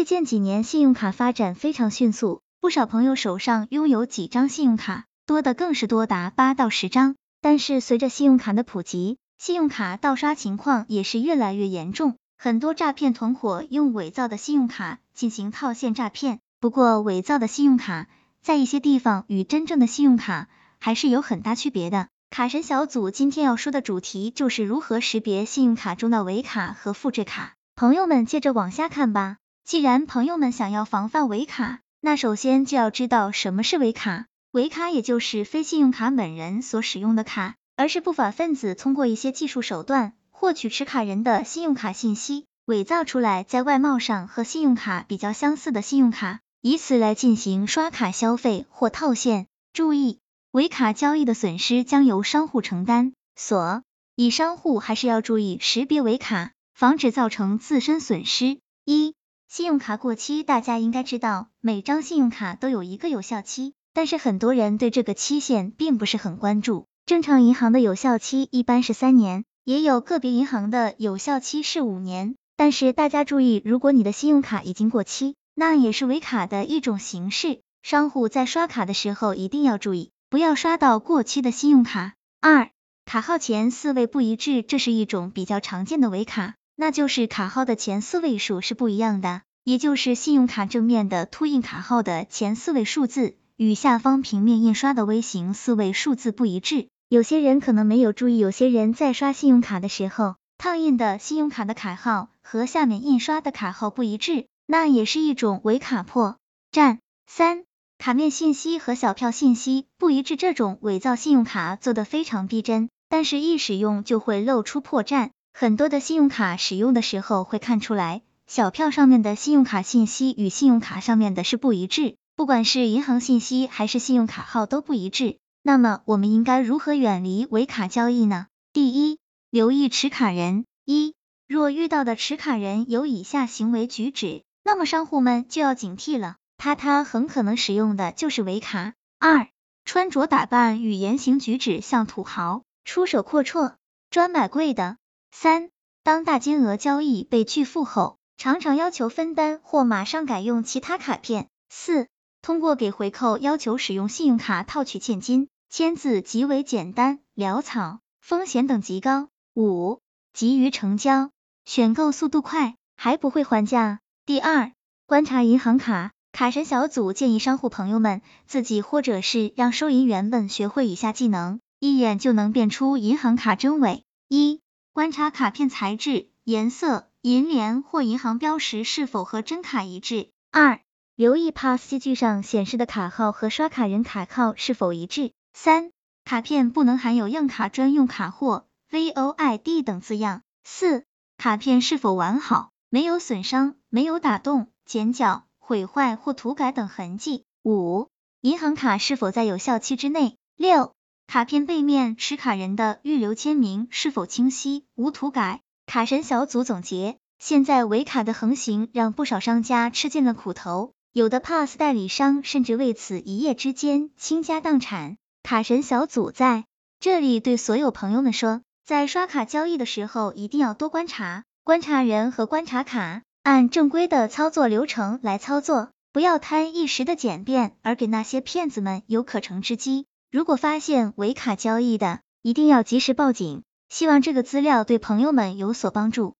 最近几年信用卡发展非常迅速，不少朋友手上拥有几张信用卡，多的更是多达八到十张。但是随着信用卡的普及，信用卡盗刷情况也是越来越严重，很多诈骗团伙用伪造的信用卡进行套现诈骗。不过，伪造的信用卡在一些地方与真正的信用卡还是有很大区别的。卡神小组今天要说的主题就是如何识别信用卡中的伪卡和复制卡。朋友们接着往下看吧。既然朋友们想要防范伪卡，那首先就要知道什么是伪卡。伪卡也就是非信用卡本人所使用的卡，而是不法分子通过一些技术手段获取持卡人的信用卡信息，伪造出来在外貌上和信用卡比较相似的信用卡，以此来进行刷卡消费或套现。注意，伪卡交易的损失将由商户承担，所以商户还是要注意识别伪卡，防止造成自身损失。一、信用卡过期，大家应该知道，每张信用卡都有一个有效期。但是很多人对这个期限并不是很关注，正常银行的有效期一般是三年，也有个别银行的有效期是五年。但是大家注意，如果你的信用卡已经过期，那也是伪卡的一种形式。商户在刷卡的时候一定要注意，不要刷到过期的信用卡。二、卡号前四位不一致，这是一种比较常见的伪卡，那就是卡号的前四位数是不一样的，也就是信用卡正面的凸印卡号的前四位数字。与下方平面印刷的微型四位数字不一致，有些人可能没有注意，有些人在刷信用卡的时候，烫印的信用卡的卡号和下面印刷的卡号不一致，那也是一种伪卡破绽。三、卡面信息和小票信息不一致，这种伪造信用卡做的非常逼真，但是一使用就会露出破绽，很多的信用卡使用的时候会看出来，小票上面的信用卡信息与信用卡上面的是不一致。不管是银行信息还是信用卡号都不一致，那么我们应该如何远离伪卡交易呢？第一，留意持卡人。一，若遇到的持卡人有以下行为举止，那么商户们就要警惕了，他他很可能使用的就是伪卡。二，穿着打扮与言行举止像土豪，出手阔绰，专买贵的。三，当大金额交易被拒付后，常常要求分担或马上改用其他卡片。四。通过给回扣要求使用信用卡套取现金，签字极为简单潦草，风险等级高。五、急于成交，选购速度快，还不会还价。第二，观察银行卡。卡神小组建议商户朋友们自己或者是让收银员们学会以下技能，一眼就能辨出银行卡真伪。一、观察卡片材质、颜色、银联或银行标识是否和真卡一致。二、留意 PASS 机具上显示的卡号和刷卡人卡号是否一致。三、卡片不能含有样卡专用卡或 VOID 等字样。四、卡片是否完好，没有损伤，没有打洞、剪角、毁坏或涂改等痕迹。五、银行卡是否在有效期之内。六、卡片背面持卡人的预留签名是否清晰，无涂改。卡神小组总结：现在伪卡的横行，让不少商家吃尽了苦头。有的 PASS 代理商甚至为此一夜之间倾家荡产。卡神小组在这里对所有朋友们说，在刷卡交易的时候一定要多观察，观察人和观察卡，按正规的操作流程来操作，不要贪一时的简便而给那些骗子们有可乘之机。如果发现伪卡交易的，一定要及时报警。希望这个资料对朋友们有所帮助。